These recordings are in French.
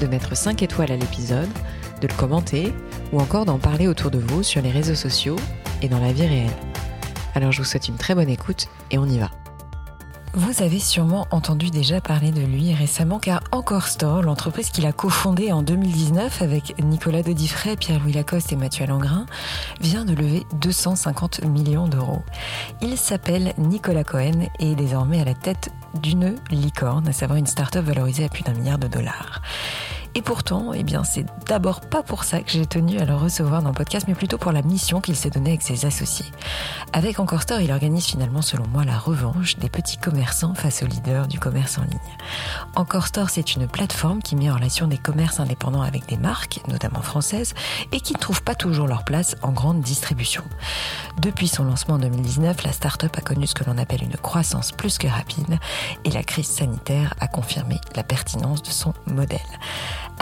de mettre 5 étoiles à l'épisode, de le commenter ou encore d'en parler autour de vous sur les réseaux sociaux et dans la vie réelle. Alors je vous souhaite une très bonne écoute et on y va. Vous avez sûrement entendu déjà parler de lui récemment car Encore Store, l'entreprise qu'il a cofondée en 2019 avec Nicolas Dodifray, Pierre-Louis Lacoste et Mathieu Langrin, vient de lever 250 millions d'euros. Il s'appelle Nicolas Cohen et est désormais à la tête d'une licorne, à savoir une start-up valorisée à plus d'un milliard de dollars. Et pourtant, eh bien, c'est d'abord pas pour ça que j'ai tenu à le recevoir dans le podcast, mais plutôt pour la mission qu'il s'est donnée avec ses associés. Avec Encore Store, il organise finalement, selon moi, la revanche des petits commerçants face aux leaders du commerce en ligne. Encore Store, c'est une plateforme qui met en relation des commerces indépendants avec des marques, notamment françaises, et qui ne trouvent pas toujours leur place en grande distribution. Depuis son lancement en 2019, la start-up a connu ce que l'on appelle une croissance plus que rapide, et la crise sanitaire a confirmé la pertinence de son modèle.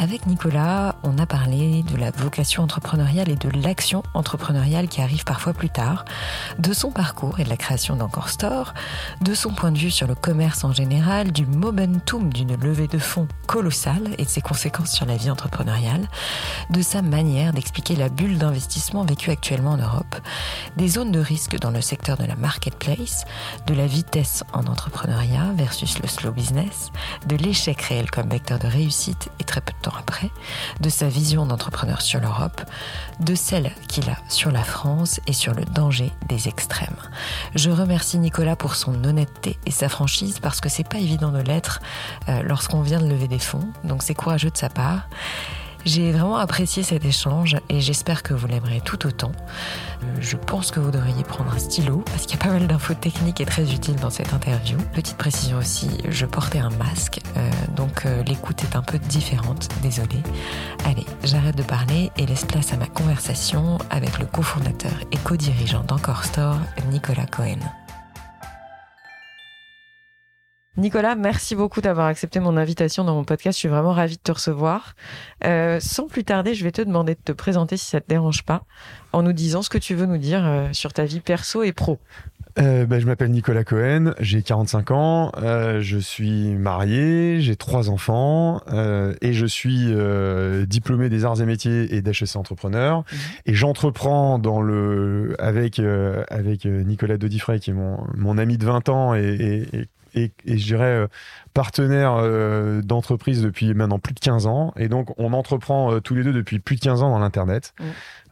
Avec Nicolas, on a parlé de la vocation entrepreneuriale et de l'action entrepreneuriale qui arrive parfois plus tard, de son parcours et de la création d'Encore Store, de son point de vue sur le commerce en général, du momentum d'une levée de fonds colossale et de ses conséquences sur la vie entrepreneuriale, de sa manière d'expliquer la bulle d'investissement vécue actuellement en Europe, des zones de risque dans le secteur de la marketplace, de la vitesse en entrepreneuriat versus le slow business, de l'échec réel comme vecteur de réussite et très peu de temps après, de sa vision d'entrepreneur sur l'Europe, de celle qu'il a sur la France et sur le danger des extrêmes. Je remercie Nicolas pour son honnêteté et sa franchise parce que c'est pas évident de l'être euh, lorsqu'on vient de lever des fonds, donc c'est courageux de sa part. J'ai vraiment apprécié cet échange et j'espère que vous l'aimerez tout autant. Euh, je pense que vous devriez prendre un stylo parce qu'il y a pas mal d'infos techniques et très utiles dans cette interview. Petite précision aussi, je portais un masque, euh, donc euh, l'écoute est un peu différente, désolé. Allez, j'arrête de parler et laisse place à ma conversation avec le cofondateur et co-dirigeant d'Encore Store, Nicolas Cohen. Nicolas, merci beaucoup d'avoir accepté mon invitation dans mon podcast. Je suis vraiment ravie de te recevoir. Euh, sans plus tarder, je vais te demander de te présenter si ça te dérange pas, en nous disant ce que tu veux nous dire euh, sur ta vie perso et pro. Euh, bah, je m'appelle Nicolas Cohen, j'ai 45 ans, euh, je suis marié, j'ai trois enfants et je suis diplômé des arts et métiers et d'HEC entrepreneur. Mhm. Et j'entreprends dans le avec avec Nicolas Dodifray qui est mon, mon ami de 20 ans et, et, et, et, et je dirais euh, partenaire euh, d'entreprise depuis maintenant plus de 15 ans. Et donc on entreprend euh, tous les deux depuis plus de 15 ans dans l'internet. Mhm.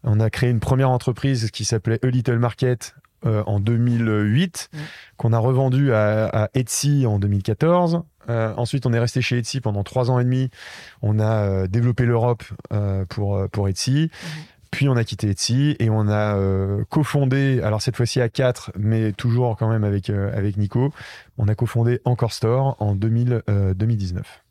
On a créé une première entreprise qui s'appelait A Little Market euh, en 2008, Mhm. qu'on a revendu à, à Etsy en 2014. Euh, ensuite, on est resté chez Etsy pendant trois ans et demi. On a euh, développé l'Europe pour, pour Etsy. Puis on a quitté Etsy et on a euh, cofondé, alors cette fois-ci à 4, mais toujours quand même avec, euh, avec Nico, on a cofondé Encore Store en 2000, euh, 2019.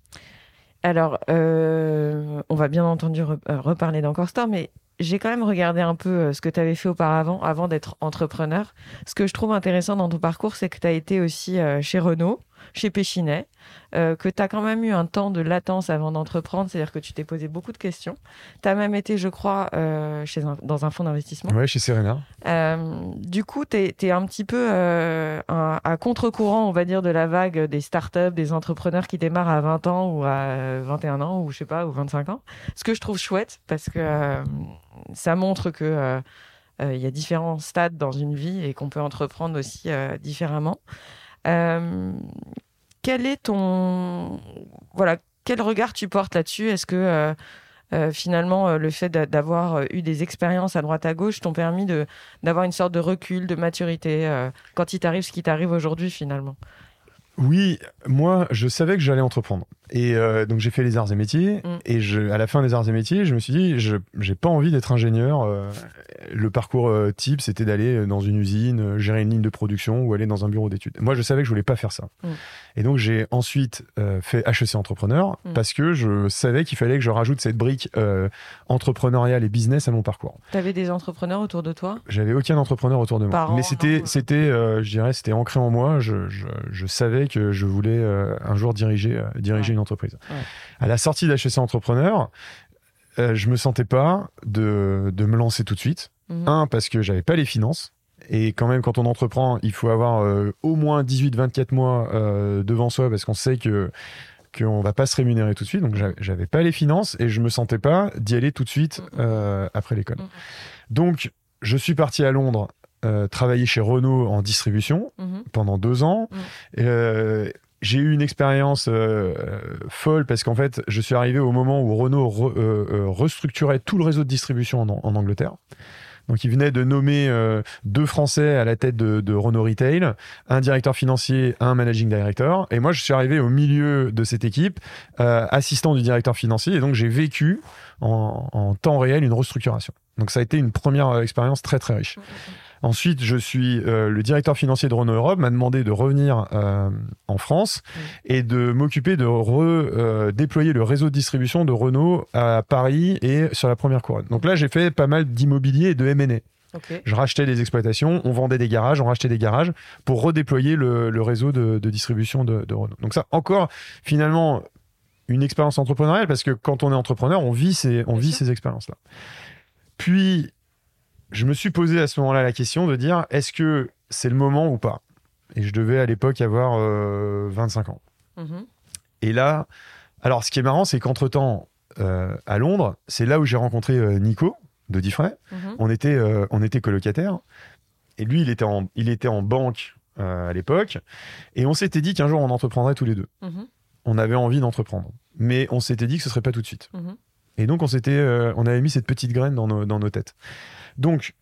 Alors, euh, on va bien entendu re- reparler d'Encore Store, mais j'ai quand même regardé un peu ce que tu avais fait auparavant, avant d'être entrepreneur. Ce que je trouve intéressant dans ton parcours, c'est que tu as été aussi chez Renault, chez Péchinet, euh, que tu as quand même eu un temps de latence avant d'entreprendre, c'est-à-dire que tu t'es posé beaucoup de questions. Tu as même été, je crois, euh, chez un- dans un fonds d'investissement. Ouais, chez Serena. Euh, du coup, tu es, un petit peu un- à contre-courant, on va dire, de la vague des startups, des entrepreneurs qui démarrent à 20 ans ou à euh, 21 ans ou je sais pas, ou 25 ans. Ce que je trouve chouette parce que ça montre que il y a différents stades dans une vie et qu'on peut entreprendre aussi différemment. Euh, quel est ton voilà quel regard tu portes là-dessus? Est-ce que euh, euh, finalement euh, le fait d'a- d'avoir eu des expériences à droite à gauche t'ont permis d'avoir une sorte de recul, de maturité quand il t'arrive ce qui t'arrive aujourd'hui finalement? Oui, moi, je savais que j'allais entreprendre. Et euh, donc j'ai fait les arts et métiers. Mm. Et je, à la fin des arts et métiers, je me suis dit, je j'ai pas envie d'être ingénieur. Euh, le parcours euh, type, c'était d'aller dans une usine, gérer une ligne de production ou aller dans un bureau d'études. Moi, je savais que je voulais pas faire ça. Mm. Et donc j'ai ensuite fait HEC entrepreneur Mm. parce que je savais qu'il fallait que je rajoute cette brique entrepreneuriale et business à mon parcours. T'avais des entrepreneurs autour de toi? J'avais aucun entrepreneur autour de moi. Parents, Mais c'était, c'était, je dirais, c'était ancré en moi. Je, je, je savais que je voulais un jour diriger, diriger Ouais. Une entreprise. Ouais. À la sortie d'HEC Entrepreneur, euh, je me sentais pas de, de me lancer tout de suite. Mhm. Un, parce que j'avais pas les finances. Et quand même, quand on entreprend, il faut avoir euh, au moins 18-24 mois euh, devant soi parce qu'on sait que qu'on va pas se rémunérer tout de suite. Donc j'avais- pas les finances et je me sentais pas d'y aller tout de suite euh, après l'école. Mhm. Donc je suis parti à Londres travailler chez Renault en distribution Mhm. pendant deux ans. Mhm. J'ai eu une expérience euh, euh, folle parce qu'en fait, je suis arrivé au moment où Renault re- euh, restructurait tout le réseau de distribution en, Angleterre. Donc, il venait de nommer deux Français à la tête de, Renault Retail, un directeur financier, un managing director. Et moi, je suis arrivé au milieu de cette équipe, assistant du directeur financier. Et donc, j'ai vécu en, temps réel une restructuration. Donc, ça a été une première expérience très, très riche. Ensuite, je suis euh, le directeur financier de Renault Europe m'a demandé de revenir euh, en France et de m'occuper de redéployer le réseau de distribution de Renault à Paris et sur la première couronne. Donc là, j'ai fait pas mal d'immobilier et de M&A. Je rachetais des exploitations, on vendait des garages, on rachetait des garages pour redéployer le, le réseau de, de distribution de, de Renault. Donc ça, encore, finalement, une expérience entrepreneuriale parce que quand on est entrepreneur, on vit ces, on Bien vit sûr. ces expériences-là. Puis, je me suis posé à ce moment-là la question de dire est-ce que c'est le moment ou pas? Et je devais à l'époque avoir euh, 25 ans. Mhm. Et là, alors ce qui est marrant, c'est qu'entre-temps, euh, à Londres, c'est là où j'ai rencontré euh, Nico de Diffray. Mhm. On était, euh, on était colocataires. Et lui, il était en, il était en banque euh, à l'époque. Et on s'était dit qu'un jour, on entreprendrait tous les deux. Mhm. On avait envie d'entreprendre. Mais on s'était dit que ce serait pas tout de suite. Et donc, on, s'était, euh, on avait mis cette petite graine dans nos, dans nos têtes. Donc,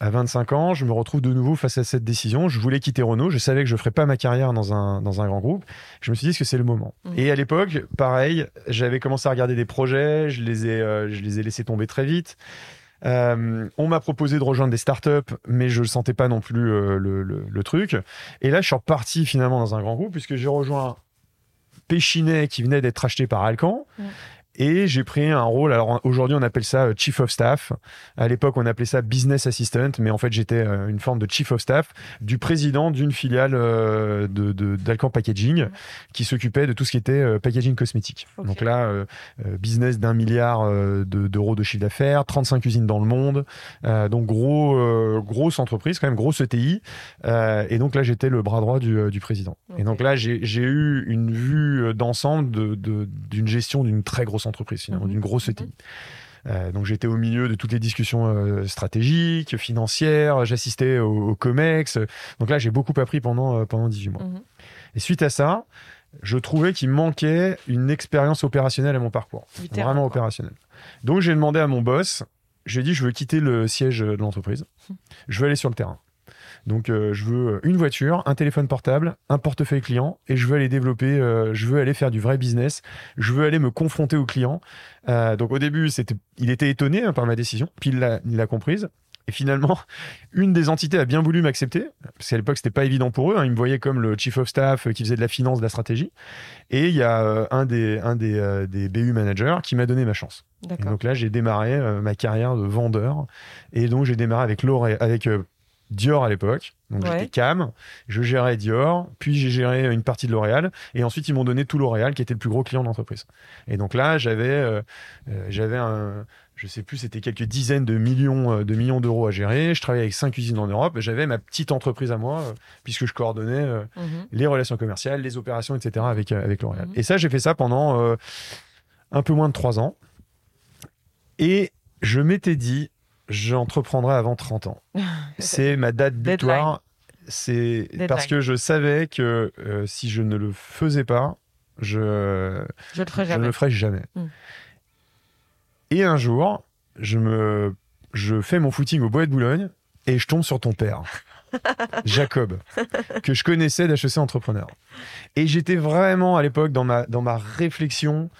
à 25 ans, je me retrouve de nouveau face à cette décision. Je voulais quitter Renault. Je savais que je ne ferais pas ma carrière dans un, dans un grand groupe. Je me suis dit, que c'est le moment Mhm. Et à l'époque, pareil, j'avais commencé à regarder des projets. Je les ai, euh, je les ai laissés tomber très vite. Euh, on m'a proposé de rejoindre des startups, mais je ne sentais pas non plus euh, le, le- le truc. Et là, je suis reparti finalement dans un grand groupe, puisque j'ai rejoint Péchinet, qui venait d'être acheté par Alcan. Et j'ai pris un rôle, alors aujourd'hui on appelle ça euh, Chief of Staff. À l'époque on appelait ça Business Assistant, mais en fait j'étais euh, une forme de Chief of Staff du président d'une filiale euh, de, de- d'Alcan Packaging qui s'occupait de tout ce qui était packaging cosmétique. Donc là, euh, business d'un milliard de- d'euros de chiffre d'affaires, 35 usines dans le monde, euh, donc gros, euh, grosse entreprise, quand même grosse ETI. Et donc là j'étais le bras droit du, du président. Et donc là j'ai, eu une vue d'ensemble de, de- d'une gestion d'une très grosse entreprise, finalement, Mhm. d'une grosse. ETI. Euh, donc j'étais au milieu de toutes les discussions euh, stratégiques, financières, j'assistais au, au COMEX. Donc là j'ai beaucoup appris pendant, euh, pendant 18 mois. Mhm. Et suite à ça, je trouvais qu'il manquait une expérience opérationnelle à mon parcours. Vraiment quoi. opérationnelle. Donc j'ai demandé à mon boss, je lui ai dit je veux quitter le siège de l'entreprise, je veux aller sur le terrain. Donc euh, je veux une voiture, un téléphone portable, un portefeuille client et je veux aller développer, euh, je veux aller faire du vrai business, je veux aller me confronter aux clients. Euh, donc au début, c'était, il était étonné hein, par ma décision, puis il l'a, il l'a comprise. Et finalement, une des entités a bien voulu m'accepter, parce qu'à l'époque, c'était pas évident pour eux. hein. Ils me voyaient comme le chief of staff euh, qui faisait de la finance, de la stratégie. Et il y a euh, un des, un des, euh, des BU managers qui m'a donné ma chance. Et donc là, j'ai démarré euh, ma carrière de vendeur. Et donc, j'ai démarré avec, L'Oréal- avec euh, Dior à l'époque. Donc, Ouais. j'étais CAM. Je gérais Dior. Puis, j'ai géré une partie de L'Oréal. Et ensuite, ils m'ont donné tout L'Oréal, qui était le plus gros client de l'entreprise. Et donc là, j'avais, euh, euh, j'avais un, je sais plus, c'était quelques dizaines de millions, euh, de millions d'euros à gérer. Je travaillais avec cinq usines en Europe. J'avais ma petite entreprise à moi, euh, puisque je coordonnais euh, Mhm. les relations commerciales, les opérations, etc. avec, avec L'Oréal. Mhm. Et ça, j'ai fait ça pendant euh, un peu moins de trois ans. Et je m'étais dit, j'entreprendrai avant 30 ans. C'est ma date butoir. C'est parce que je savais que euh, si je ne le faisais pas, je, Je le ferai je ne le ferais jamais. Mm. Et un jour, je me, je fais mon footing au Bois de Boulogne et je tombe sur ton père, Jacob, que je connaissais d'HEC Entrepreneur. Et j'étais vraiment à l'époque dans ma, dans ma réflexion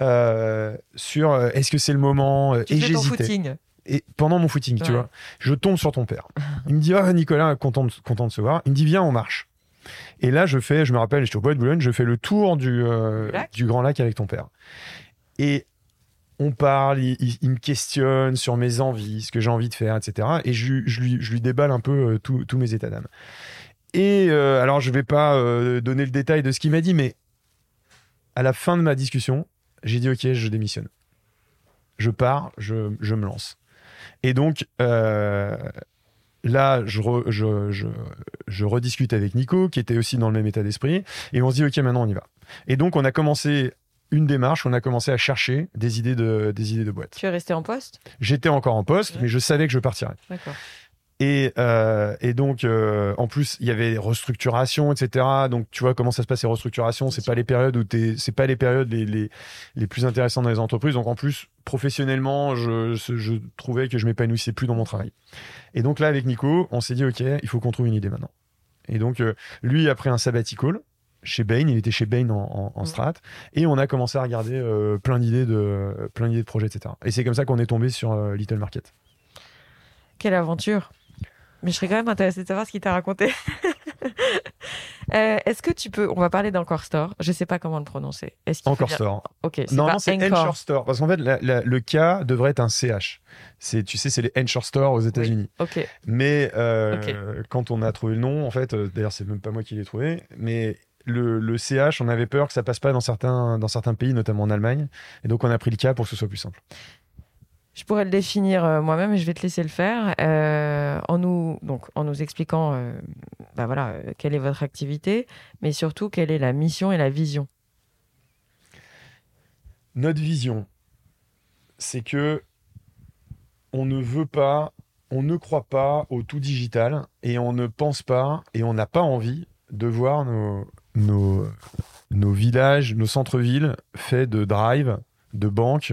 euh, sur euh, est-ce que c'est le moment? Tu et j'hésitais. Et pendant mon footing, tu vois, je tombe sur ton père. Il me dit ah Nicolas, content de, content de se voir. Il me dit viens, on marche. Et là, je fais, je me rappelle, j'étais au bois de Boulogne, je fais le tour du, euh, Du Grand Lac avec ton père. Et on parle, il, il- il me questionne sur mes envies, ce que j'ai envie de faire, etc. Et je, lui- je lui, je lui déballe un peu euh, tous tous mes états d'âme. Et euh, alors, je vais pas euh, donner le détail de ce qu'il m'a dit, mais à la fin de ma discussion, j'ai dit ok, je démissionne. Je pars, je, je me lance. Et donc, euh, là, je, re- je, je, je rediscute avec Nico, qui était aussi dans le même état d'esprit, et on se dit, OK, maintenant on y va. Et donc, on a commencé une démarche, on a commencé à chercher des idées de, des idées de boîte. Tu es resté en poste? J'étais encore en poste, Ouais. mais je savais que je partirais. D'accord. Et, euh, et donc, euh, en plus, il y avait des restructurations, etc. Donc, tu vois comment ça se passe ces restructurations. C'est pas les périodes où t'es, c'est pas les périodes les, les, les plus intéressantes dans les entreprises. Donc, en plus, professionnellement, je, je, trouvais que je m'épanouissais plus dans mon travail. Et donc là, avec Nico, on s'est dit, ok, il faut qu'on trouve une idée maintenant. Et donc, euh, lui, après un sabbatical chez Bain, il était chez Bain en, en, en Mhm. strat, et on a commencé à regarder euh, plein d'idées de, plein d'idées de projets, etc. Et c'est comme ça qu'on est tombé sur Little Market. Quelle aventure Mais je serais quand même intéressée de savoir ce qu'il t'a raconté. Euh, Est-ce que tu peux. On va parler d'Encore Store. Je sais pas comment le prononcer. Encore dire- store. Ok, Normalement, pas c'est Encore. Store. Parce qu'en fait, la- la- le K devrait être un CH. Tu sais, c'est les Ensure Store aux États-Unis. Ok. Mais euh, quand on a trouvé le nom, en fait, euh, d'ailleurs, c'est même pas moi qui l'ai trouvé, mais le, le CH, on avait peur que ça passe pas dans certains, dans certains pays, notamment en Allemagne. Et donc, on a pris le K pour que ce soit plus simple. Je pourrais le définir euh, moi-même et je vais te laisser le faire euh, en nous expliquant euh, bah quelle est votre activité, mais surtout quelle est la mission et la vision. Notre vision, c'est que on ne veut pas, on ne croit pas au tout digital et on ne pense pas et on n'a pas envie de voir nos villages, nos centres-villes faits de drive, de banques.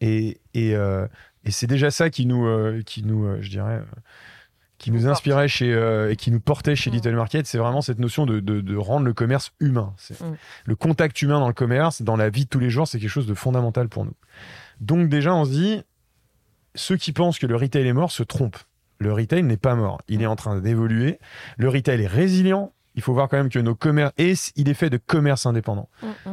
Et, et, euh, et c'est déjà ça qui nous, euh, qui nous euh, je dirais, qui nous inspirait chez, euh, et qui nous portait chez Mm. Little Market. C'est vraiment cette notion de, de, de rendre le commerce humain. Mm. Le contact humain dans le commerce, dans la vie de tous les jours, c'est quelque chose de fondamental pour nous. Donc déjà, on se dit, ceux qui pensent que le retail est mort se trompent. Le retail n'est pas mort. Il est en train d'évoluer. Le retail est résilient. Il faut voir quand même que nos commerces, et il est fait de commerce indépendant.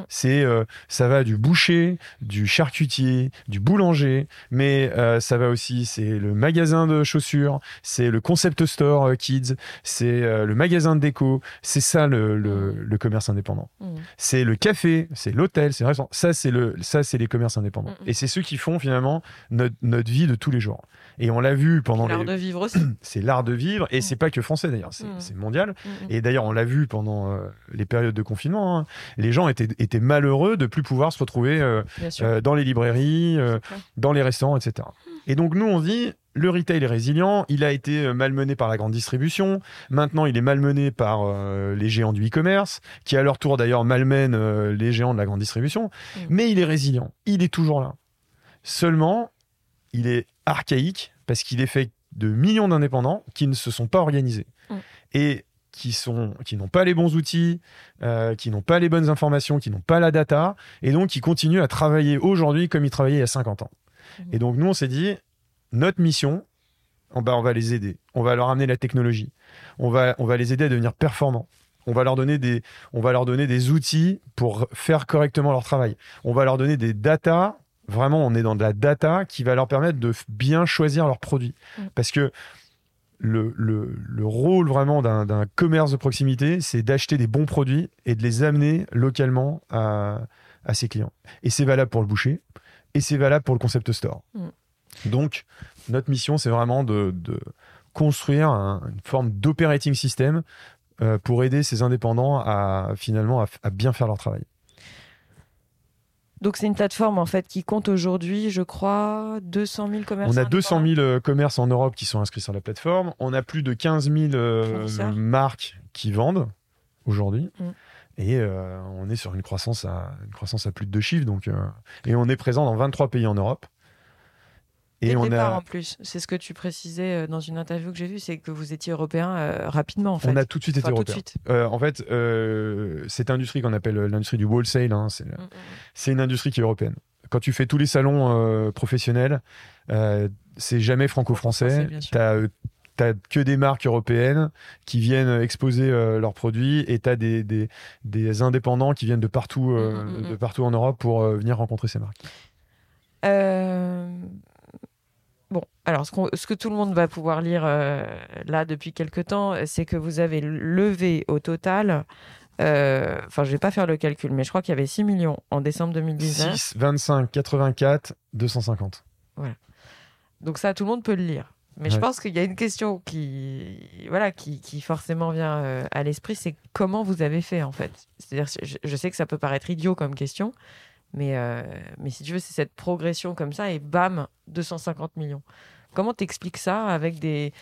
C'est, euh, ça va du boucher, du charcutier, du boulanger, mais euh, ça va aussi, c'est le magasin de chaussures, c'est le concept store euh, kids, c'est le magasin de déco. C'est ça le, le, le commerce indépendant. Mm. C'est le café, c'est l'hôtel, c'est restaurant. Ça, c'est le, ça, c'est les commerces indépendants. Mm, mm. Et c'est ceux qui font finalement notre, notre vie de tous les jours. Et on l'a vu pendant L'art les, de vivre aussi. c'est l'art de vivre, et Mm. c'est pas que français d'ailleurs, c'est Mm. mondial. Mm, mm. Et d'ailleurs, on l'a vu pendant euh, les périodes de confinement. hein. Les gens étaient, étaient malheureux de plus pouvoir se retrouver euh, euh, dans les librairies, dans les restaurants, etc. Et donc nous, on se dit, le retail est résilient, il a été malmené par la grande distribution, maintenant il est malmené par euh, les géants du e-commerce, qui à leur tour d'ailleurs malmènent euh, les géants de la grande distribution, mais il est résilient, il est toujours là. Seulement, il est archaïque parce qu'il est fait de millions d'indépendants qui ne se sont pas organisés. Mm. Et qui sont qui n'ont pas les bons outils, euh, qui n'ont pas les bonnes informations, qui n'ont pas la data, et donc qui continuent à travailler aujourd'hui comme ils travaillaient il y a 50 ans. Et donc nous, on s'est dit, notre mission, on va, on va les aider, on va leur amener la technologie, on va, on va les aider à devenir performants. On va, leur donner des, on va leur donner des outils pour faire correctement leur travail. On va leur donner des data. Vraiment, on est dans de la data qui va leur permettre de bien choisir leurs produits. Mhm. Parce que le, le, le rôle vraiment d'un commerce de proximité, c'est d'acheter des bons produits et de les amener localement à, à ses clients. Et c'est valable pour le boucher et c'est valable pour le concept store. Mm. Donc, notre mission, c'est vraiment de, de construire un- une forme d'operating system euh, pour aider ces indépendants à finalement à bien faire leur travail. Donc c'est une plateforme en fait qui compte aujourd'hui, je crois, 200 000 commerçants. On a 200 indépendants. 000 euh, commerces en Europe qui sont inscrits sur la plateforme. On a plus de 15 000 euh, marques qui vendent aujourd'hui. Mm. Et euh, on est sur une croissance à, une croissance à plus de deux chiffres. Donc, euh, et on est présent dans 23 pays en Europe. Et on départ, a... en plus, c'est ce que tu précisais euh, dans une interview que j'ai vue, c'est que vous étiez européen euh, rapidement. En fait. On a tout de suite été européen. Euh, en fait, cette industrie qu'on appelle l'industrie du wholesale, hein, mm, mm, mm. c'est une industrie qui est européenne. Quand tu fais tous les salons professionnels, c'est jamais franco-français. Tu t'as que des marques européennes qui viennent exposer leurs produits et t'as des, des, des, indépendants qui viennent de partout, de partout en Europe pour venir rencontrer ces marques. Bon, alors ce, que tout le monde va pouvoir lire euh, là depuis quelques temps, c'est que vous avez levé au total, euh, enfin je vais pas faire le calcul, mais je crois qu'il y avait 6 millions en décembre 2019. 6, 25, 84, 250. Voilà. Donc ça, tout le monde peut le lire. Mais je pense qu'il y a une question qui, voilà, qui, forcément vient euh, à l'esprit, c'est comment vous avez fait en fait? C'est-à-dire, je, sais que ça peut paraître idiot comme question, mais, euh, mais si tu veux, c'est cette progression comme ça et bam, 250 millions. Comment t'expliques ça avec des.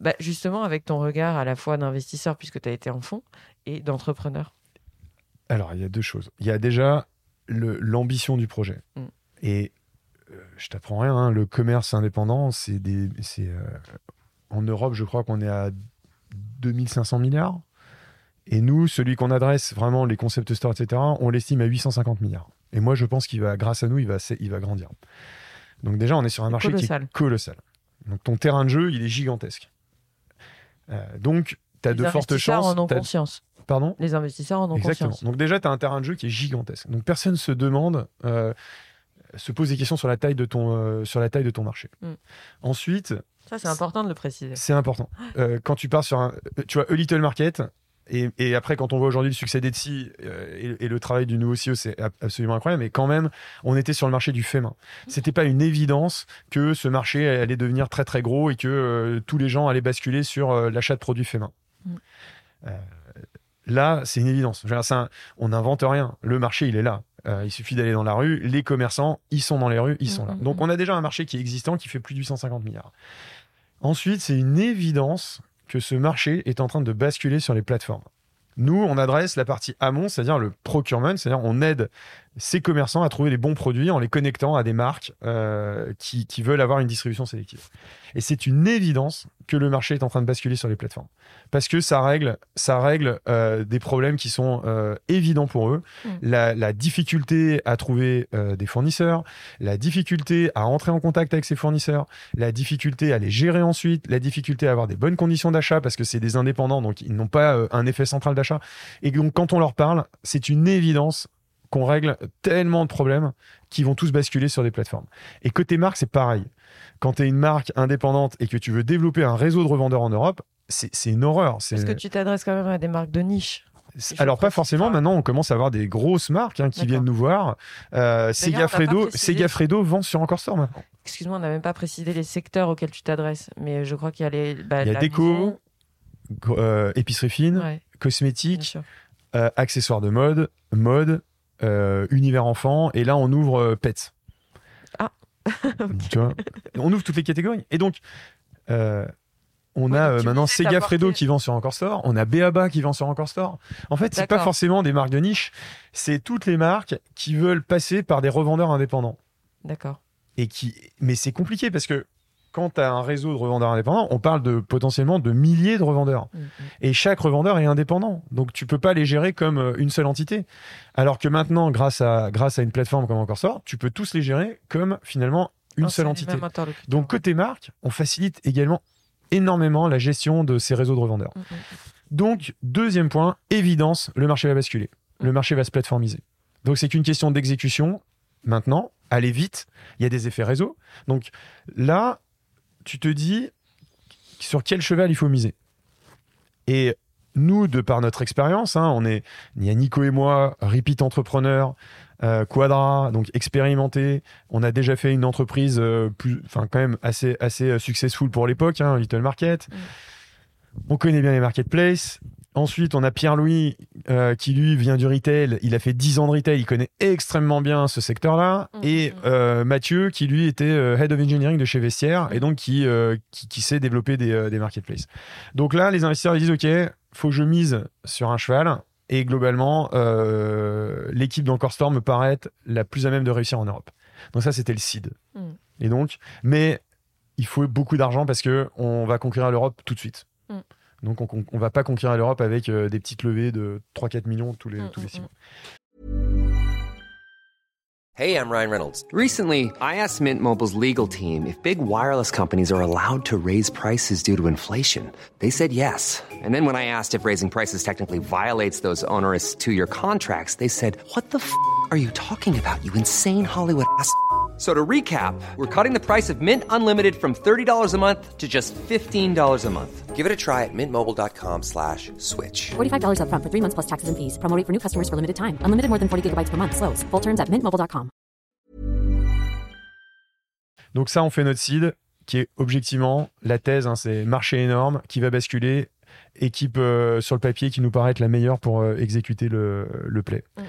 Bah, justement, avec ton regard à la fois d'investisseur, puisque tu as été en fond, et d'entrepreneur? Alors, il y a deux choses. Il y a déjà l'ambition du projet. Mm. Et euh, je t'apprends rien, hein, le commerce indépendant, c'est des. Euh, en Europe, je crois qu'on est à 2500 milliards. Et nous, celui qu'on adresse, vraiment les concept stores, etc., on l'estime à 850 milliards. Et moi, je pense qu'il va, grâce à nous, il va, il va grandir. Donc déjà, on est sur un marché qui est colossal. Donc ton terrain de jeu, il est gigantesque. Euh, donc, tu as de fortes chances. en ont conscience. Pardon? Les investisseurs en ont Exactement. conscience. Donc déjà, tu as un terrain de jeu qui est gigantesque. Donc personne se demande, euh, se pose des questions sur la taille de ton, euh, sur la taille de ton marché. Mm. Ensuite... Ça, c'est important de le préciser. C'est important. quand tu pars sur un... Tu vois, A Little Market, et, après, quand on voit aujourd'hui le succès d'Etsy euh, et, le travail du nouveau CEO, c'est absolument incroyable. Mais quand même, on était sur le marché du fait main. C'était pas une évidence que ce marché allait devenir très très gros et que euh, tous les gens allaient basculer sur euh, l'achat de produits fait main. Mm. là, c'est une évidence. on n'invente rien. Le marché, il est là. il suffit d'aller dans la rue. Les commerçants, ils sont dans les rues, ils sont là. Mm, mm, Donc, on a déjà un marché qui est existant, qui fait plus de 850 milliards. Ensuite, c'est une évidence que ce marché est en train de basculer sur les plateformes. Nous, on adresse la partie amont, c'est-à-dire le procurement, c'est-à-dire on aide ces commerçants à trouver les bons produits en les connectant à des marques euh, qui, veulent avoir une distribution sélective. Et c'est une évidence que le marché est en train de basculer sur les plateformes. Parce que ça règle, ça règle euh, des problèmes qui sont euh, évidents pour eux. Mm. La, difficulté à trouver des fournisseurs, la difficulté à entrer en contact avec ces fournisseurs, la difficulté à les gérer ensuite, la difficulté à avoir des bonnes conditions d'achat parce que c'est des indépendants, donc ils n'ont pas un effet central d'achat. Et donc quand on leur parle, c'est une évidence qu'on règle tellement de problèmes qui vont tous basculer sur des plateformes. Et côté marque, c'est pareil. Quand tu es une marque indépendante et que tu veux développer un réseau de revendeurs en Europe, c'est une horreur. Parce que tu t'adresses quand même à des marques de niche. Alors pas forcément. Maintenant, on commence à avoir des grosses marques hein, qui viennent nous voir. Euh, Segafredo, Segafredo vend sur Encore Store maintenant. Excuse-moi, on n'a même pas précisé les secteurs auxquels tu t'adresses, mais je crois qu'il y a les. Bah, il y a déco, euh, épicerie fine, cosmétiques, euh, accessoires de mode, mode, euh, univers enfant, et là on ouvre euh, Pets. Ah. on ouvre toutes les catégories. Et donc, euh, on a maintenant Sega Fredo qui vend sur Encore Store, on a Beaba qui vend sur Encore Store. En fait, c'est pas forcément des marques de niche, c'est toutes les marques qui veulent passer par des revendeurs indépendants. D'accord. Et qui, mais c'est compliqué parce que quand tu as un réseau de revendeurs indépendants, on parle de potentiellement de milliers de revendeurs. Mm, mm. Et chaque revendeur est indépendant. Donc tu peux pas les gérer comme euh, une seule entité. Alors que maintenant, grâce à, grâce à une plateforme comme Encore Sort, tu peux tous les gérer comme finalement une seule entité. Donc côté marque, on facilite également énormément la gestion de ces réseaux de revendeurs. Mm, Donc deuxième point, évidence, le marché va basculer. Le marché va se plateformiser. Donc c'est qu'une question d'exécution. Maintenant, aller vite, il y a des effets réseau. Donc là, tu te dis sur quel cheval il faut miser. Et nous, de par notre expérience, hein, on est, il y a Nico et moi, repeat entrepreneur, euh, Quadra, donc expérimenté. On a déjà fait une entreprise euh, plus, enfin quand même assez assez euh, successful pour l'époque, hein, Little Market. Mm. On connaît bien les marketplaces. Ensuite, on a Pierre-Louis euh, qui lui vient du retail. Il a fait 10 ans de retail. Il connaît extrêmement bien ce secteur-là. Mm, et mm, mm. Euh, Mathieu qui lui était euh, head of engineering de chez Vestiaire et donc qui, qui, sait développer des, des, marketplaces. Donc là, les investisseurs ils disent OK, faut que je mise sur un cheval. Et globalement, l'équipe d'Encore Store me paraît être la plus à même de réussir en Europe. Donc ça, c'était le seed. Et donc, mais il faut beaucoup d'argent parce que on va conquérir l'Europe tout de suite. Mm. Donc, on, on va pas conquérir l'Europe avec euh, des petites levées de 3-4 millions tous les, Mm, tous les mm, six mois. Hey, I'm Ryan Reynolds. Recently, I asked Mint Mobile's legal team if big wireless companies are allowed to raise prices due to inflation. They said yes. And then when I asked if raising prices technically violates those onerous two year contracts, they said, What the f are you talking about, you insane Hollywood ass? So to recap, we're cutting the price of Mint Unlimited from $30 a month to just $15 a month. Give it a try at mintmobile.com slash switch. $45 upfront for three months plus taxes and fees. Promo rate for new customers for limited time. Unlimited more than 40 gigabytes per month. Slows. Full terms at mintmobile.com. Donc, ça, on fait notre seed qui est objectivement la thèse, hein, c'est marché énorme qui va basculer, équipe euh, sur le papier qui nous paraît être la meilleure pour euh, exécuter le, le play. Mm, mm.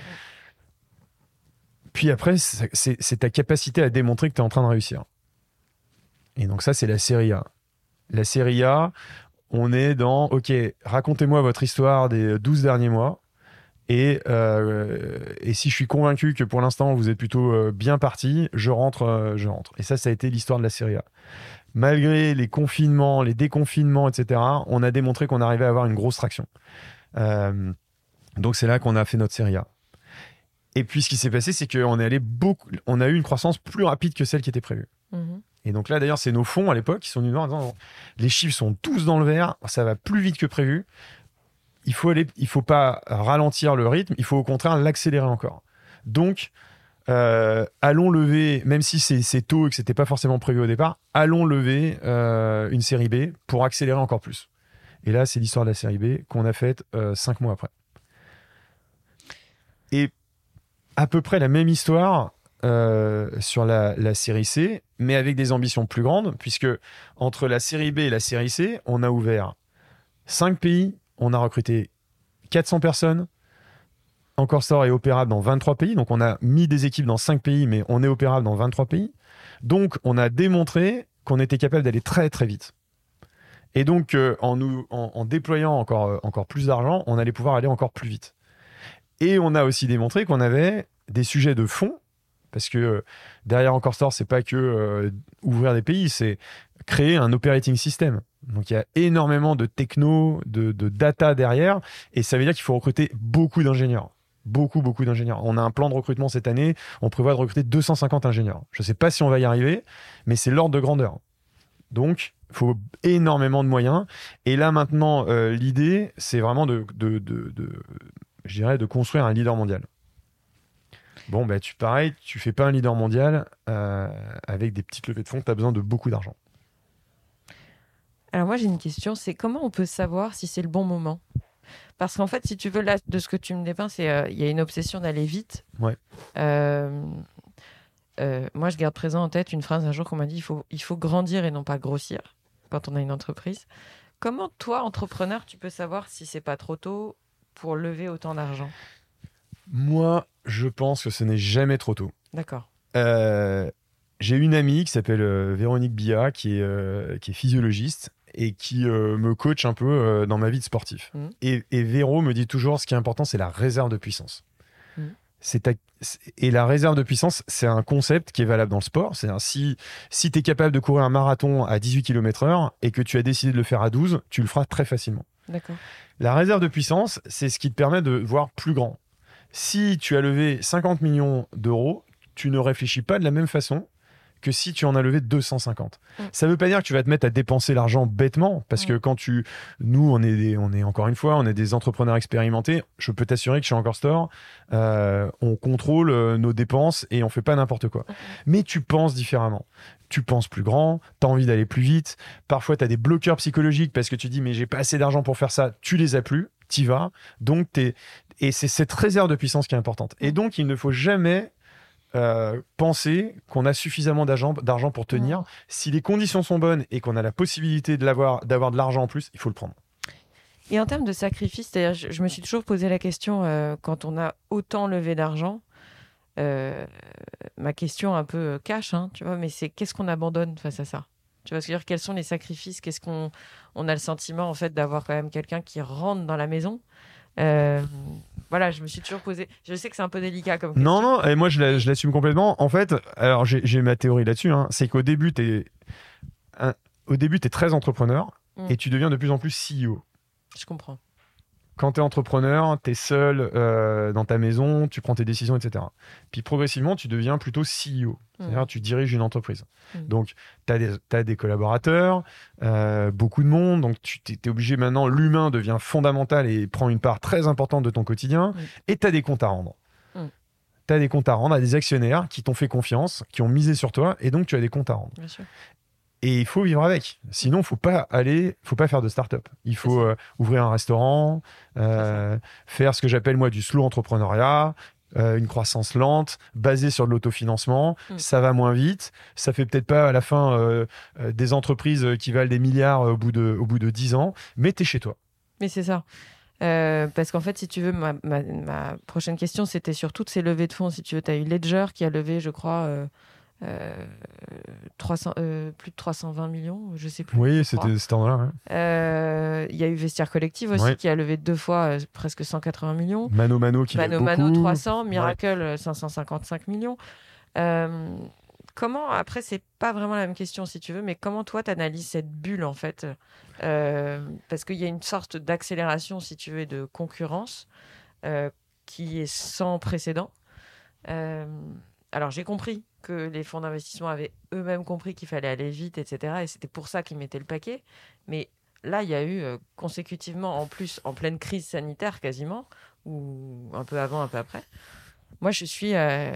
Puis après, c'est ta capacité à démontrer que tu es en train de réussir. Et donc ça, c'est la série A. La série A, on est dans, OK, racontez-moi votre histoire des 12 derniers mois. Et, euh, et si je suis convaincu que pour l'instant, vous êtes plutôt euh, bien parti, je rentre, euh, je rentre. Et ça, ça a été l'histoire de la série A. Malgré les confinements, les déconfinements, etc., on a démontré qu'on arrivait à avoir une grosse traction. Euh, donc c'est là qu'on a fait notre série A. Et puis ce qui s'est passé, c'est qu'on est allé beaucoup, on a eu une croissance plus rapide que celle qui était prévue. Mhm. Et donc là, d'ailleurs, c'est nos fonds à l'époque qui sont venus voir en disant les chiffres sont tous dans le vert, ça va plus vite que prévu. Il faut aller, il faut pas ralentir le rythme, il faut au contraire l'accélérer encore. Donc, euh, allons lever, même si c'est c'est tôt et que c'était pas forcément prévu au départ, allons lever euh, une série B pour accélérer encore plus. Et là, c'est l'histoire de la série B qu'on a faite euh, cinq mois après. Et à peu près la même histoire euh, sur la, série C, mais avec des ambitions plus grandes, puisque entre la série B et la série C, on a ouvert 5 pays, on a recruté 400 personnes. Encore Store est opérable dans 23 pays, donc on a mis des équipes dans 5 pays, mais on est opérable dans 23 pays. Donc on a démontré qu'on était capable d'aller très très vite. Et donc euh, en, nous, en, en déployant encore, euh, encore plus d'argent, on allait pouvoir aller encore plus vite. Et on a aussi démontré qu'on avait des sujets de fond, parce que euh, derrière Encore Store, c'est pas que euh, ouvrir des pays, c'est créer un operating system. Donc il y a énormément de techno, de, data derrière, et ça veut dire qu'il faut recruter beaucoup d'ingénieurs. Beaucoup, beaucoup d'ingénieurs. On a un plan de recrutement cette année, on prévoit de recruter 250 ingénieurs. Je ne sais pas si on va y arriver, mais c'est l'ordre de grandeur. Donc, il faut énormément de moyens. Et là, maintenant, euh, l'idée, c'est vraiment de- je dirais, de construire un leader mondial. Bon, bah, tu pareil, tu fais pas un leader mondial euh, avec des petites levées de fonds, tu as besoin de beaucoup d'argent. Alors moi j'ai une question, c'est comment on peut savoir si c'est le bon moment? Parce qu'en fait, si tu veux, là, de ce que tu me dépeins, c'est euh, il y a une obsession d'aller vite. Ouais. Euh, euh, moi, je garde présent en tête une phrase un jour qu'on m'a dit il faut, il faut grandir et non pas grossir quand on a une entreprise. Comment toi, entrepreneur, tu peux savoir si c'est pas trop tôt pour lever autant d'argent Moi, je pense que ce n'est jamais trop tôt. D'accord. Euh, j'ai une amie qui s'appelle euh, Véronique Bia, qui est, euh, qui est physiologiste et qui me coach un peu dans ma vie de sportif. Mhm. Et, et Véro me dit toujours, ce qui est important, c'est la réserve de puissance. C'est ta- c'est- Et la réserve de puissance, c'est un concept qui est valable dans le sport. C'est-à-dire, si, si tu es capable de courir un marathon à 18 km/h et que tu as décidé de le faire à 12, tu le feras très facilement. La réserve de puissance, c'est ce qui te permet de voir plus grand. Si tu as levé 50 millions d'euros, tu ne réfléchis pas de la même façon que si tu en as levé 250. Mm. Ça ne veut pas dire que tu vas te mettre à dépenser l'argent bêtement, parce que quand tu... Nous, on est, des- on est encore une fois, on est des entrepreneurs expérimentés. Je peux t'assurer que chez Encore Store, euh, on contrôle euh, nos dépenses et on fait pas n'importe quoi. Mais tu penses différemment. Tu penses plus grand, tu as envie d'aller plus vite. Parfois, tu as des bloqueurs psychologiques parce que tu dis, mais j'ai pas assez d'argent pour faire ça. Tu les as plus, t'y vas. Donc, t'es... Et c'est cette réserve de puissance qui est importante. Et donc, il ne faut jamais euh, penser qu'on a suffisamment d'argent, d'argent pour tenir. Si les conditions sont bonnes et qu'on a la possibilité de l'avoir, d'avoir de l'argent en plus, il faut le prendre. Et en termes de sacrifice, c'est-à-dire, je, je me suis toujours posé la question euh, quand on a autant levé d'argent. Euh, ma question un peu euh, cash, hein, tu vois, mais c'est qu'est-ce qu'on abandonne face à ça? Tu vois ce que je veux dire? Quels sont les sacrifices? Qu'est-ce qu'on on a le sentiment en fait d'avoir quand même quelqu'un qui rentre dans la maison? Euh, Voilà, je me suis toujours posé. Je sais que c'est un peu délicat comme Non, question. non, et moi je la- je l'assume complètement. En fait, alors j'ai ma théorie là-dessus, hein, c'est qu'au début, tu es, très entrepreneur Mm. et tu deviens de plus en plus CEO. Je comprends. Quand tu es entrepreneur, tu es seul euh, dans ta maison, tu prends tes décisions, etc. Puis progressivement, tu deviens plutôt CEO. C'est-à-dire tu diriges une entreprise. Mm. Donc, tu as, des- des collaborateurs, euh, beaucoup de monde. Donc, tu es, obligé maintenant, l'humain devient fondamental et prend une part très importante de ton quotidien. Mm. Et tu as des comptes à rendre. Mm. Tu as des comptes à rendre à des actionnaires qui t'ont fait confiance, qui ont misé sur toi. Et donc, tu as des comptes à rendre. Bien sûr. Et il faut vivre avec. Sinon, faut pas aller, faut pas faire de start-up. Il faut euh, ouvrir un restaurant, euh, faire ce que j'appelle moi du slow entrepreneuriat, euh, une croissance lente, basée sur de l'autofinancement. Mm. Ça va moins vite. Ça fait peut-être pas à la fin des entreprises qui valent des milliards au bout de, au bout de 10 ans, mais es chez toi. Mais c'est ça. Euh, parce qu'en fait, si tu veux, ma, ma- ma prochaine question, c'était sur toutes ces levées de fonds. Si tu veux, tu as eu Ledger qui a levé, je crois, euh, 300, euh, plus de 320 millions, je sais plus. Oui, c'était cet endroit-là. ouais. Euh, Il y a eu Vestiaire Collective aussi Ouais. qui a levé deux fois euh, presque 180 millions. Mano Mano qui Mano Mano beaucoup. 300, Miracle euh, 555 millions. Euh, comment, après, c'est pas vraiment la même question si tu veux, mais comment toi tu analyses cette bulle en fait? Euh, Parce qu'il y a une sorte d'accélération, si tu veux, et de concurrence euh, qui est sans précédent. Euh, alors j'ai compris que les fonds d'investissement avaient eux-mêmes compris qu'il fallait aller vite, etc. Et c'était pour ça qu'ils mettaient le paquet. Mais là, il y a eu euh, consécutivement, en plus, en pleine crise sanitaire quasiment, ou un peu avant, un peu après. Moi, je suis, euh,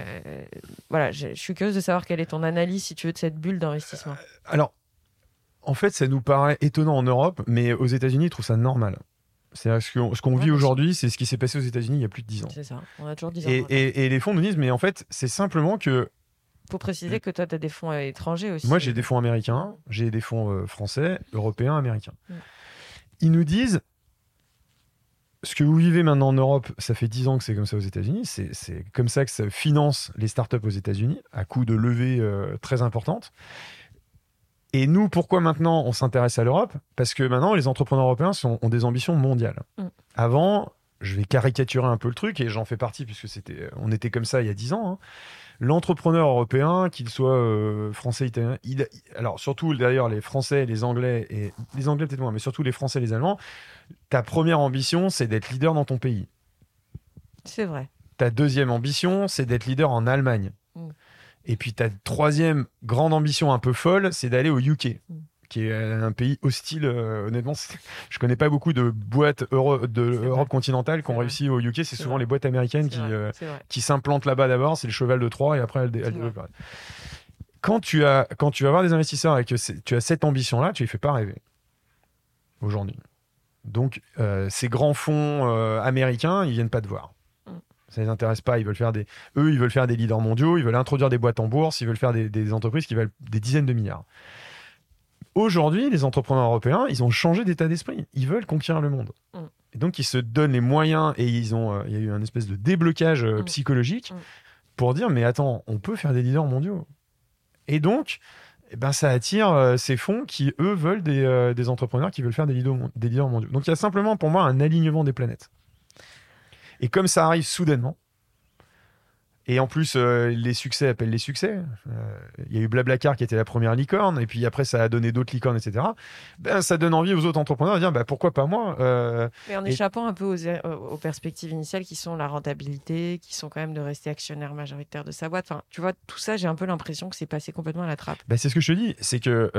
voilà, je, je suis curieuse de savoir quelle est ton analyse, si tu veux, de cette bulle d'investissement. Alors, en fait, ça nous paraît étonnant en Europe, mais aux États-Unis, ils trouvent ça normal. C'est ce qu'on ce qu'on Ouais, vit aujourd'hui, c'est ce qui s'est passé aux États-Unis il y a plus de 10 ans. C'est ça. On a toujours 10 ans. Et, et- et les fonds nous disent, mais en fait, c'est simplement que faut préciser que toi, tu as des fonds euh, étrangers aussi. moi, j'ai des fonds américains, j'ai des fonds euh, français, européens, américains. Mm. Ils nous disent, ce que vous vivez maintenant en Europe, ça fait 10 ans que c'est comme ça aux États-Unis, c'est comme ça que ça finance les startups aux États-Unis, à coût de levée euh, très importante. Et nous, pourquoi maintenant on s'intéresse à l'Europe? Parce que maintenant, les entrepreneurs européens sont- ont des ambitions mondiales. Mm. Avant, je vais caricaturer un peu le truc, et j'en fais partie, puisque c'était, on était comme ça il y a 10 ans. hein. L'entrepreneur européen, qu'il soit euh, français, italien, il, alors surtout d'ailleurs les Français, les Anglais, et les Anglais peut-être moins, mais surtout les Français et les Allemands, ta première ambition, c'est d'être leader dans ton pays. C'est vrai. Ta deuxième ambition, c'est d'être leader en Allemagne. Mm. Et puis ta troisième grande ambition un peu folle, c'est d'aller au UK, Mm. Qui est euh, un pays hostile. euh, honnêtement, je connais pas beaucoup de boîtes Euro- de. Europe continentale qui ont réussi au UK. C'est souvent vrai. les boîtes américaines qui, euh, qui s'implantent là-bas d'abord. C'est le cheval de Troie et après elles, développent. Quand tu as quand tu vas voir des investisseurs et que tu as cette ambition-là, tu les fais pas rêver aujourd'hui. Donc euh, ces grands fonds américains, ils viennent pas te voir. Mm. Ça les intéresse pas. Ils veulent faire des, eux, ils veulent faire des leaders mondiaux. Ils veulent introduire des boîtes en bourse. Ils veulent faire des, des entreprises qui valent des dizaines de milliards. Aujourd'hui, les entrepreneurs européens, ils ont changé d'état d'esprit. Ils veulent conquérir le monde. Mm. Et donc, ils se donnent les moyens et ils ont, euh, il y a eu un espèce de déblocage euh, Mm. psychologique Mm. pour dire, mais attends, on peut faire des leaders mondiaux. Et donc, eh ben, ça attire euh, ces fonds qui, eux, veulent des, des entrepreneurs qui veulent faire des leaders, des leaders mondiaux. Donc, il y a simplement, pour moi, un alignement des planètes. Et comme ça arrive soudainement, et en plus, euh, les succès appellent les succès. Euh, Il y a eu Blablacar qui était la première licorne, et puis après, ça a donné d'autres licornes, etc. Ben, ça donne envie aux autres entrepreneurs de dire bah, pourquoi pas moi Euh, Mais en Et- échappant un peu aux, er, aux perspectives initiales qui sont la rentabilité, qui sont quand même de rester actionnaire majoritaire de sa boîte. Enfin, tu vois, tout ça, j'ai un peu l'impression que c'est passé complètement à la trappe. bah, C'est ce que je te dis, c'est que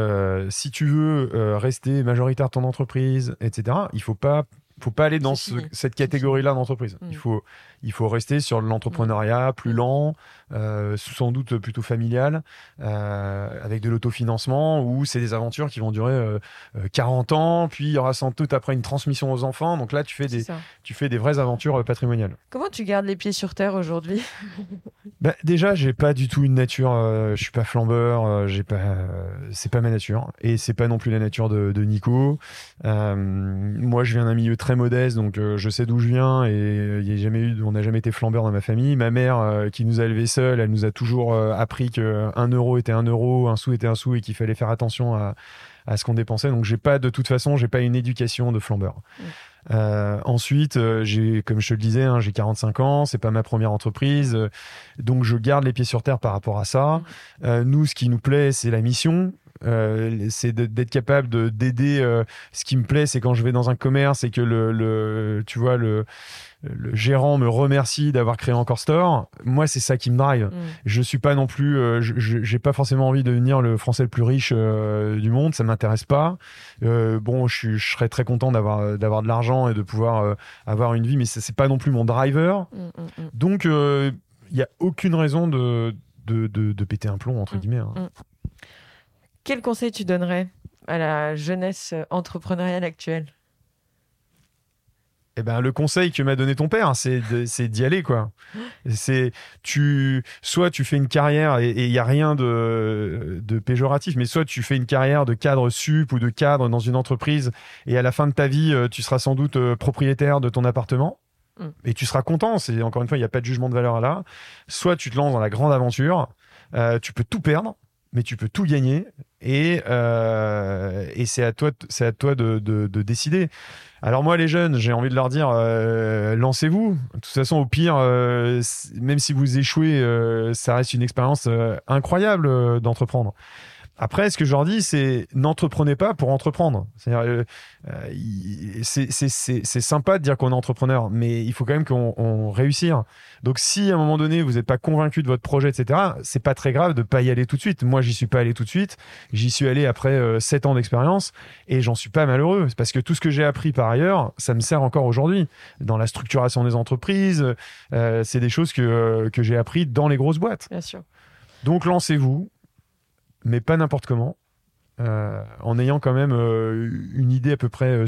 si tu veux rester majoritaire de ton entreprise, etc., il faut pas. Faut pas aller dans ce- cette catégorie-là d'entreprise. Mm. Il, faut, il faut rester sur l'entrepreneuriat plus lent, euh, sans doute plutôt familial, euh, avec de l'autofinancement, où c'est des aventures qui vont durer euh, euh, 40 ans, puis il y aura sans doute après une transmission aux enfants. Donc là, tu fais des, tu fais des vraies aventures euh, patrimoniales. Comment tu gardes les pieds sur terre aujourd'hui? Bah, déjà, j'ai pas du tout une nature. euh, je suis pas flambeur. euh, j'ai pas. euh, c'est pas ma nature. Et c'est pas non plus la nature de, de Nico. Euh, moi, je viens d'un milieu très modeste, donc euh, je sais d'où je viens. Et euh, y a jamais eu. On n'a jamais été flambeur dans ma famille. Ma mère, euh, qui nous a élevés seuls, elle nous a toujours appris que un euro était un euro, un sou était un sou, et qu'il fallait faire attention à, à ce qu'on dépensait. Donc, j'ai pas de toute façon, j'ai pas une éducation de flambeur. Euh, ensuite, euh, j'ai, comme je te le disais, hein, j'ai 45 ans, c'est pas ma première entreprise, euh, donc je garde les pieds sur terre par rapport à ça. Nous, ce qui nous plaît, c'est la mission. Euh, c'est d'être capable de d'aider. euh, ce qui me plaît, c'est quand je vais dans un commerce et que le, le tu vois le le gérant me remercie d'avoir créé encore store. Moi, c'est ça qui me drive. Mm. Je suis pas non plus, euh, j'ai pas forcément envie de devenir le Français le plus riche euh, du monde. Ça m'intéresse pas. Euh, bon, je, suis- je serais très content d'avoir d'avoir de l'argent et de pouvoir avoir une vie, mais c'est pas non plus mon driver. Mm, mm. Donc, il y a aucune raison de de, de, de péter un plomb entre guillemets. hein. Quel conseil tu donnerais à la jeunesse euh, entrepreneuriale actuelle? Eh ben, le conseil que m'a donné ton père, c'est de- c'est d'y aller, quoi. C'est tu, soit tu fais une carrière et il y a rien de, de péjoratif, mais soit tu fais une carrière de cadre sup ou de cadre dans une entreprise et à la fin de ta vie, euh, tu seras sans doute euh, propriétaire de ton appartement. Mm. Et tu seras content. C'est encore une fois, il n'y a pas de jugement de valeur là. Soit tu te lances dans la grande aventure. euh, tu peux tout perdre, mais tu peux tout gagner. Et, euh, c'est à toi, c'est à toi de, de, de décider. Alors moi, les jeunes, j'ai envie de leur dire, euh, lancez-vous. De toute façon, au pire, euh, même si vous échouez, ça reste une expérience incroyable d'entreprendre. Après, ce que je leur dis, c'est n'entreprenez pas pour entreprendre. C'est-à-dire, euh, euh, c'est c'est- c'est- sympa de dire qu'on est entrepreneur, mais il faut quand même qu'on on réussisse. Donc, si à un moment donné vous n'êtes pas convaincu de votre projet, etc., c'est pas très grave de pas y aller tout de suite. Moi, j'y suis pas allé tout de suite. J'y suis allé après euh, sept ans d'expérience et j'en suis pas malheureux parce que tout ce que j'ai appris par ailleurs, ça me sert encore aujourd'hui dans la structuration des entreprises. euh, c'est des choses que, euh, que j'ai appris dans les grosses boîtes. Bien sûr. Donc lancez-vous, mais pas n'importe comment. euh, en ayant quand même euh, une idée à peu près, euh,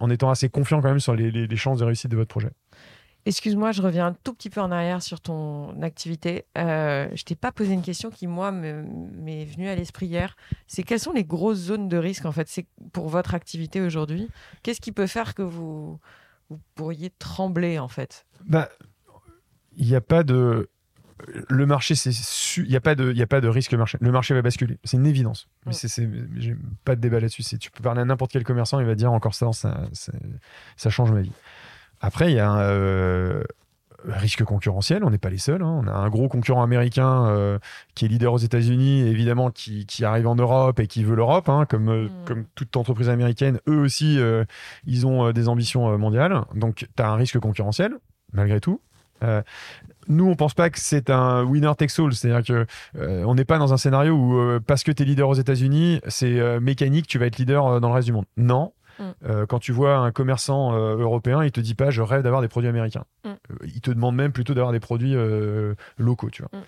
en étant assez confiant quand même sur les, les- les chances de réussite de votre projet. Excuse-moi, je reviens un tout petit peu en arrière sur ton activité. Je t'ai pas posé une question qui, moi, me- m'est venue à l'esprit hier. C'est quelles sont les grosses zones de risque, en fait, c'est pour votre activité aujourd'hui? Qu'est-ce qui peut faire que vous, vous pourriez trembler, en fait? Bah, il n'y a pas de. Le marché, c'est il n'y a pas de, il y a pas de risque marché. Le marché va basculer, c'est une évidence. Mais Ouais. c'est, c'est- j'ai pas de débat là-dessus. C'est, tu peux parler à n'importe quel commerçant, il va dire encore ça, ça, ça, ça change ma vie. Après, il y a un euh, risque concurrentiel. On n'est pas les seuls. hein. On a un gros concurrent américain euh, qui est leader aux États-Unis, évidemment, qui, qui arrive en Europe et qui veut l'Europe, hein, comme euh, Mm. comme toute entreprise américaine. Eux aussi, euh, ils ont des ambitions mondiales. Donc, tu as un risque concurrentiel, malgré tout. Euh, nous, on pense pas que c'est un winner takes all, c'est-à-dire que euh, on n'est pas dans un scénario où euh, parce que tu es leader aux États-Unis, c'est mécanique, tu vas être leader dans le reste du monde. Non. Mm. Quand tu vois un commerçant européen, il te dit pas je rêve d'avoir des produits américains. Mm. Il te demande même plutôt d'avoir des produits locaux, tu vois. Mm.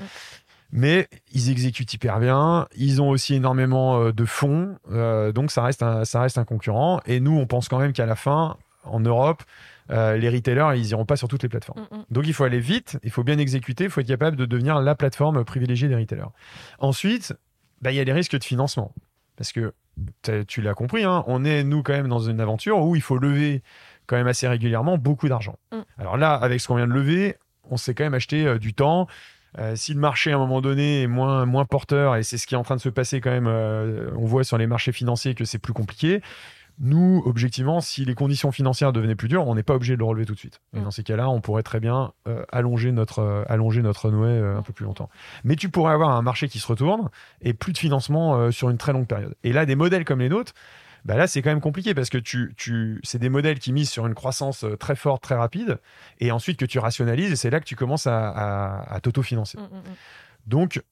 Mais ils exécutent hyper bien. Ils ont aussi énormément de fonds, euh, donc ça reste un, ça reste un concurrent. Et nous, on pense quand même qu'à la fin, en Europe, euh, les retailers, ils iront pas sur toutes les plateformes. Mm, mm. Donc il faut aller vite, il faut bien exécuter, il faut être capable de devenir la plateforme privilégiée des retailers. Ensuite, bah, il y a les risques de financement. Parce que tu l'as compris, hein, on est nous quand même dans une aventure où il faut lever quand même assez régulièrement beaucoup d'argent. Mm. Alors là, avec ce qu'on vient de lever, on s'est quand même acheté euh, du temps. Euh, si le marché à un moment donné est moins, moins porteur, et c'est ce qui est en train de se passer quand même, euh, on voit sur les marchés financiers que c'est plus compliqué. Nous, objectivement, si les conditions financières devenaient plus dures, on n'est pas obligé de le relever tout de suite. Et Mm. dans ces cas-là, on pourrait très bien euh, allonger notre euh, allonger notre runway euh, un peu plus longtemps. Mais tu pourrais avoir un marché qui se retourne et plus de financement euh, sur une très longue période. Et là, des modèles comme les nôtres, bah là, c'est quand même compliqué parce que tu, tu, c'est des modèles qui misent sur une croissance très forte, très rapide, et ensuite que tu rationalises, et c'est là que tu commences à, à, à t'autofinancer. Mm, mm, mm. Donc,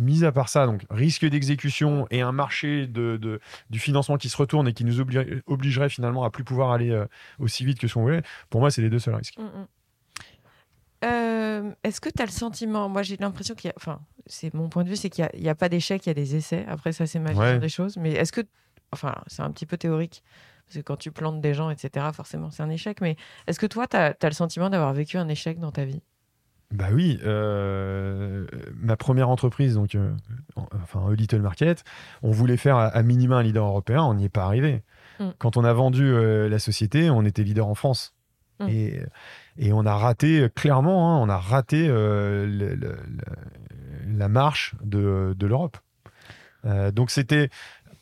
mis à part ça, donc risque d'exécution et un marché de, de- du financement qui se retourne et qui nous obli- obligerait finalement à plus pouvoir aller euh, aussi vite que ce qu'on voulait, pour moi, c'est les deux seuls risques. Mm, mm. Euh, Est-ce que tu as le sentiment, moi j'ai l'impression qu'il y a, enfin, c'est mon point de vue, c'est qu'il n'y a, pas d'échec, il y a des essais. Après, ça, c'est ma vision Ouais. des choses. Mais est-ce que, enfin, c'est un petit peu théorique, parce que quand tu plantes des gens, etc., forcément, c'est un échec. Mais est-ce que toi, tu as, le sentiment d'avoir vécu un échec dans ta vie? Bah oui, euh, ma première entreprise, donc, euh, en- enfin, A Little Market, on voulait faire à, à minima un leader européen, on n'y est pas arrivé. Mm. Quand on a vendu euh, la société, on était leader en France. Mm. Et, et on a raté, clairement, hein, on a raté le- le- le- la marche de, de l'Europe. Donc c'était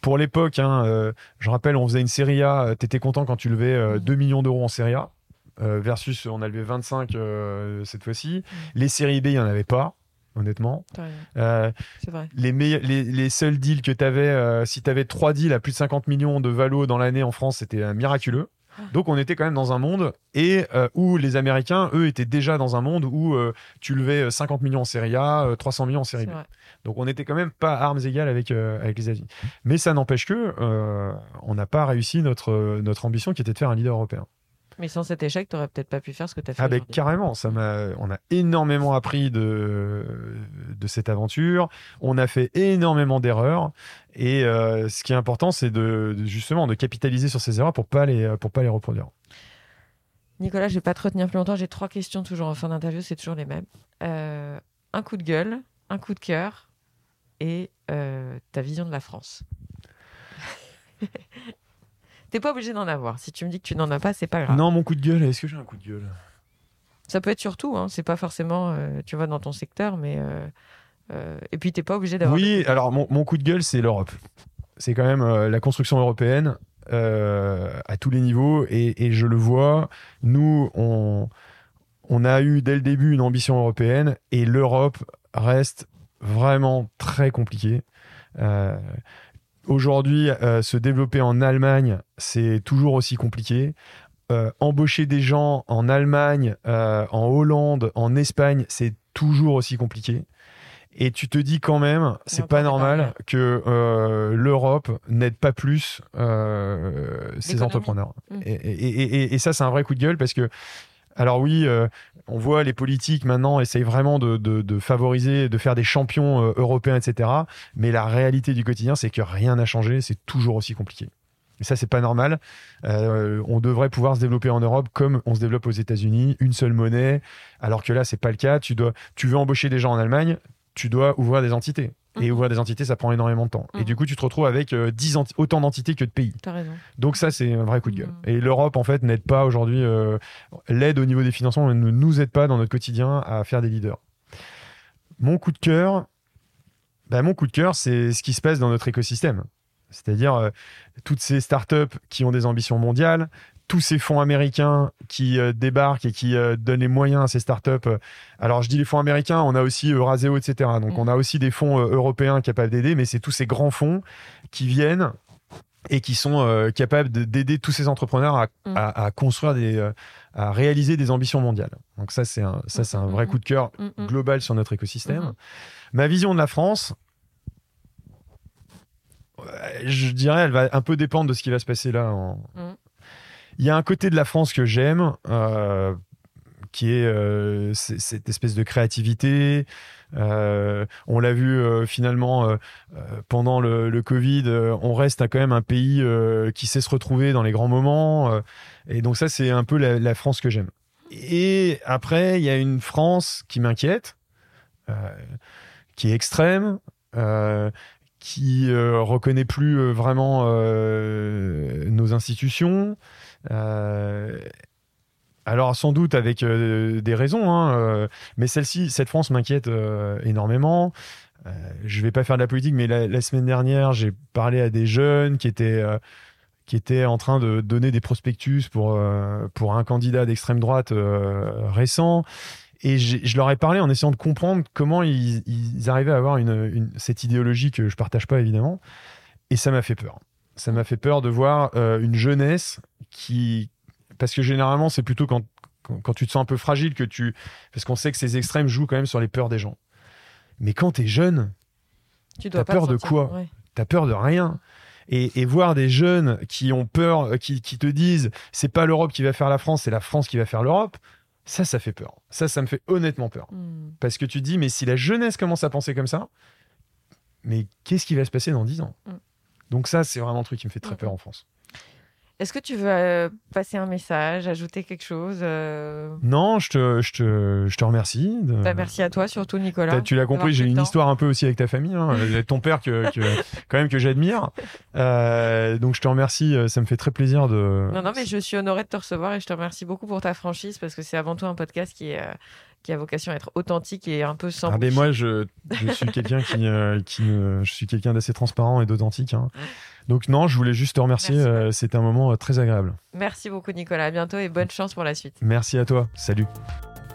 pour l'époque, hein, je rappelle, on faisait une série A, t'étais content quand tu levais euh, Mhm. 2 millions d'euros en série A, versus on a levé 25 euh, cette fois-ci. Les séries B, il n'y en avait pas, honnêtement. Euh, vrai. les, meille- les, les seuls deals que tu avais, si tu avais 3 deals à plus de 50 millions de valo dans l'année en France, c'était euh, miraculeux. Ah. Donc on était quand même dans un monde et euh, où les Américains, eux, étaient déjà dans un monde où euh, tu levais euh, 50 millions en série A, euh, 300 millions en série B. vrai. Donc on n'était quand même pas à armes égales avec, euh, avec les États-Unis. Mais ça n'empêche que euh, on n'a pas réussi notre, notre ambition qui était de faire un leader européen. Mais sans cet échec, t'aurais peut-être pas pu faire ce que t'as fait. Ah ben carrément, ça m'a, on a énormément appris de, de cette aventure. On a fait énormément d'erreurs et euh, ce qui est important, c'est de, de- justement de capitaliser sur ces erreurs pour pas les pour pas les reproduire. Nicolas, je vais pas te retenir plus longtemps. J'ai trois questions toujours en fin d'interview, c'est toujours les mêmes. Euh, un coup de gueule, un coup de cœur et euh, ta vision de la France. T'es pas obligé d'en avoir. Si tu me dis que tu n'en as pas, c'est pas grave. Non, mon coup de gueule. Est-ce que j'ai un coup de gueule? Ça peut être surtout, hein. c'est pas forcément, euh, tu vois, dans ton secteur, mais euh, euh, et puis t'es pas obligé d'avoir. Oui, alors mon, mon coup de gueule, c'est l'Europe. C'est quand même la construction européenne à tous les niveaux et, et je le vois. Nous, on, on a eu dès le début une ambition européenne et l'Europe reste vraiment très compliquée. Euh, Aujourd'hui, euh, se développer en Allemagne, c'est toujours aussi compliqué. Euh, embaucher des gens en Allemagne, euh, en Hollande, en Espagne, c'est toujours aussi compliqué. Et tu te dis quand même, c'est pas normal que euh, l'Europe n'aide pas plus ses entrepreneurs. Mm. Et, et- et- et ça, c'est un vrai coup de gueule parce que, alors oui, euh, on voit les politiques maintenant essayent vraiment de, de- favoriser, de faire des champions euh, européens, etc. Mais la réalité du quotidien, c'est que rien n'a changé, c'est toujours aussi compliqué. Et ça, c'est pas normal. Euh, on devrait pouvoir se développer en Europe comme on se développe aux États-Unis, une seule monnaie. Alors que là, c'est pas le cas. Tu dois, tu veux embaucher des gens en Allemagne, tu dois ouvrir des entités. Et Mhm. ouvrir des entités, ça prend énormément de temps. Et Mhm. du coup, tu te retrouves avec euh, 10 enti- autant d'entités que de pays. T'as raison. Donc ça, c'est un vrai coup de gueule. Mhm. Et l'Europe, en fait, n'aide pas aujourd'hui. euh, L'aide au niveau des financements ne nous aide pas dans notre quotidien à faire des leaders. Mon coup de cœur, bah, mon coup de cœur, c'est ce qui se passe dans notre écosystème. C'est-à-dire euh, toutes ces startups qui ont des ambitions mondiales, tous ces fonds américains qui euh, débarquent et qui euh, donnent les moyens à ces startups. Euh, Alors, je dis les fonds américains, on a aussi Euraseo, etc. Donc, Mhm. on a aussi des fonds européens capables d'aider, mais c'est tous ces grands fonds qui viennent et qui sont euh, capables de- d'aider tous ces entrepreneurs à, à- à construire des, euh, à réaliser des ambitions mondiales. Donc ça, c'est un, ça, c'est un vrai coup de cœur Mm, mm. global sur notre écosystème. Ma vision de la France, je dirais, elle va un peu dépendre de ce qui va se passer là. en-. Il y a un côté de la France que j'aime, euh, qui est euh, cette espèce de créativité. Euh, on l'a vu finalement pendant le, Covid, on reste quand même un pays qui sait se retrouver dans les grands moments. et donc ça, c'est un peu la, la France que j'aime. Et après, il y a une France qui m'inquiète, qui est extrême, qui reconnaît plus vraiment nos institutions. Euh, alors sans doute avec euh, des raisons, hein, euh, mais celle-ci, cette France m'inquiète énormément. Je vais pas faire de la politique, mais la, semaine dernière, j'ai parlé à des jeunes qui étaient qui en train de donner des prospectus pour pour un candidat d'extrême droite récent. Et je leur ai parlé en essayant de comprendre comment ils, arrivaient à avoir une, cette idéologie que je partage pas évidemment. Et ça m'a fait peur. Ça m'a fait peur de voir une jeunesse qui, parce que généralement c'est plutôt quand, quand quand tu te sens un peu fragile que tu, parce qu'on sait que ces extrêmes jouent quand même sur les peurs des gens. Mais quand tu es jeune, Tu dois pas peur de quoi ouais. T'as peur de rien. Et, et voir des jeunes qui ont peur, euh, qui, qui te disent c'est pas l'Europe qui va faire la France, c'est la France qui va faire l'Europe, ça, ça fait peur. Ça, ça me fait honnêtement peur. Hmm. Parce que tu te dis, mais si la jeunesse commence à penser comme ça, mais qu'est-ce qui va se passer dans 10 ans? Mm. Donc ça, c'est vraiment un truc qui me fait très peur en France. Est-ce que tu veux euh, passer un message, ajouter quelque chose euh, Non, je te, je te, je te remercie. de- bah, Merci à toi, surtout Nicolas. Tu l'as compris, j'ai une histoire un peu aussi avec ta famille, hein, avec ton père que, que- quand même que j'admire. Euh, donc je te remercie, ça me fait très plaisir de. Non, non, mais je suis honorée de te recevoir et je te remercie beaucoup pour ta franchise parce que c'est avant tout un podcast qui est, qui a vocation à être authentique et un peu sans. Ah, mais moi, je, je suis quelqu'un qui, euh, qui je suis quelqu'un d'assez transparent et d'authentique. hein. Donc non, je voulais juste te remercier. Merci. euh, C'était un moment euh, très agréable. Merci beaucoup, Nicolas. À bientôt et bonne chance pour la suite. Merci à toi. Salut.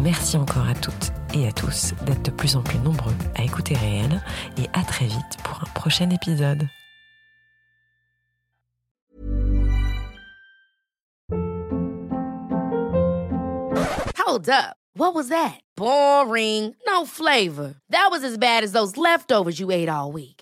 Merci encore à toutes et à tous d'être de plus en plus nombreux à écouter Réel et à très vite pour un prochain épisode. Hold up. What was that? Boring. No flavor. That was as bad as those leftovers you ate all week.